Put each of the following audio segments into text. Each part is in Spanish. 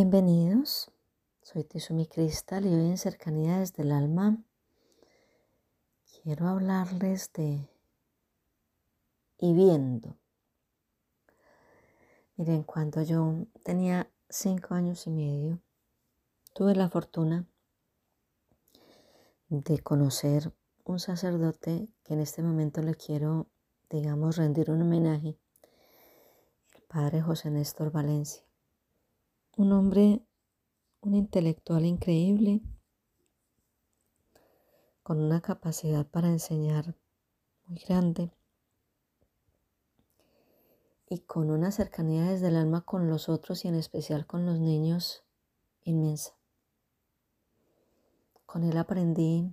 Bienvenidos, soy Tizumi Cristal y hoy en Cercanía desde el Alma quiero hablarles de y viendo. Miren, cuando yo tenía cinco años y medio, tuve la fortuna de conocer un sacerdote que en este momento le quiero, digamos, rendir un homenaje, el padre José Néstor Valencia un hombre, un intelectual increíble, con una capacidad para enseñar muy grande y con una cercanía desde el alma con los otros y en especial con los niños inmensa. Con él aprendí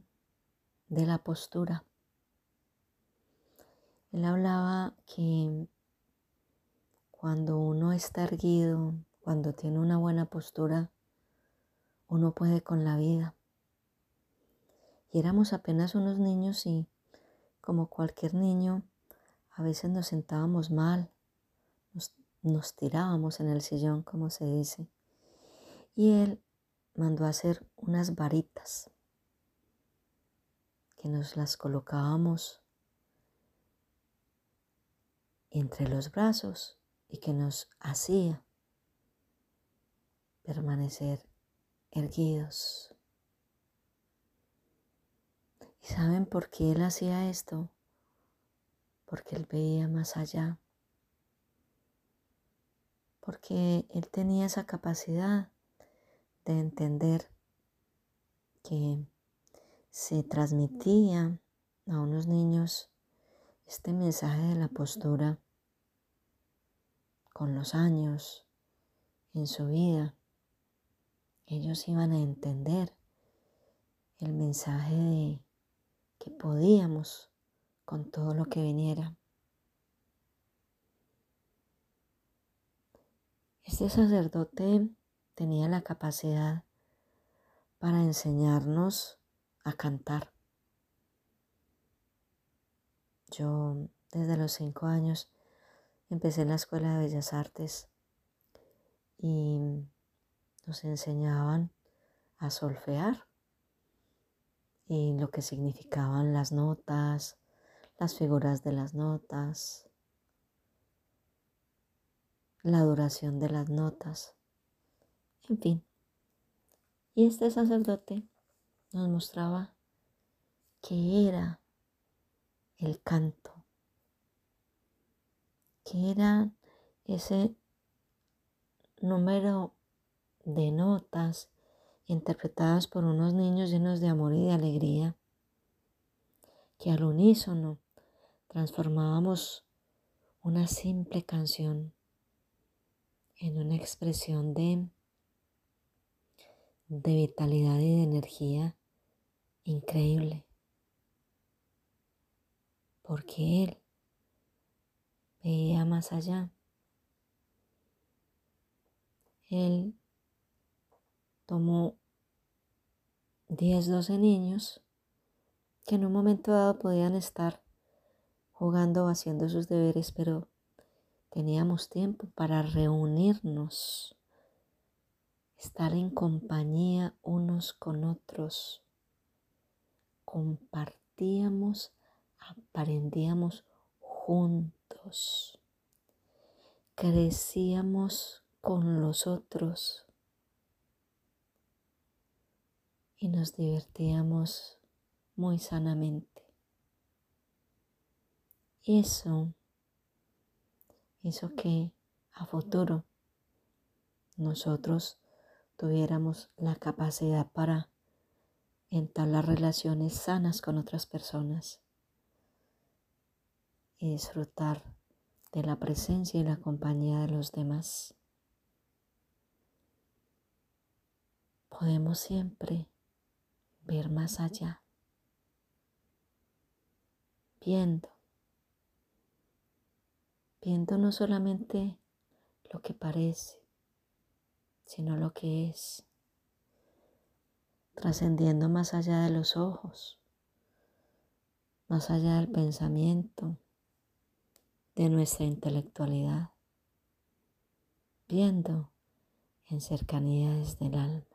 de la postura. Él hablaba que cuando uno está erguido, cuando tiene una buena postura, uno puede con la vida. Y éramos apenas unos niños y, como cualquier niño, a veces nos sentábamos mal, nos, tirábamos en el sillón, como se dice. Y él mandó a hacer unas varitas que nos las colocábamos entre los brazos y que nos hacía permanecer erguidos. ¿Y saben por qué él hacía esto? Porque él veía más allá. Porque él tenía esa capacidad de entender que se transmitía a unos niños este mensaje de la postura con los años en su vida ellos iban a entender el mensaje de que podíamos con todo lo que viniera. Este sacerdote tenía la capacidad para enseñarnos a cantar. Yo desde los cinco años empecé en la Escuela de Bellas Artes y nos enseñaban a solfear y lo que significaban las notas, las figuras de las notas, la duración de las notas, en fin. Y este sacerdote nos mostraba qué era el canto, qué era ese número de notas interpretadas por unos niños llenos de amor y de alegría, que al unísono transformábamos una simple canción en una expresión de, de vitalidad y de energía increíble, porque Él veía más allá. Él tomó 10, 12 niños que en un momento dado podían estar jugando o haciendo sus deberes, pero teníamos tiempo para reunirnos, estar en compañía unos con otros. Compartíamos, aprendíamos juntos, crecíamos con los otros y nos divertíamos muy sanamente. Eso hizo que a futuro nosotros tuviéramos la capacidad para entablar relaciones sanas con otras personas y disfrutar de la presencia y la compañía de los demás. podemos siempre ver más allá, viendo, viendo no solamente lo que parece, sino lo que es, trascendiendo más allá de los ojos, más allá del pensamiento, de nuestra intelectualidad, viendo en cercanías del alma.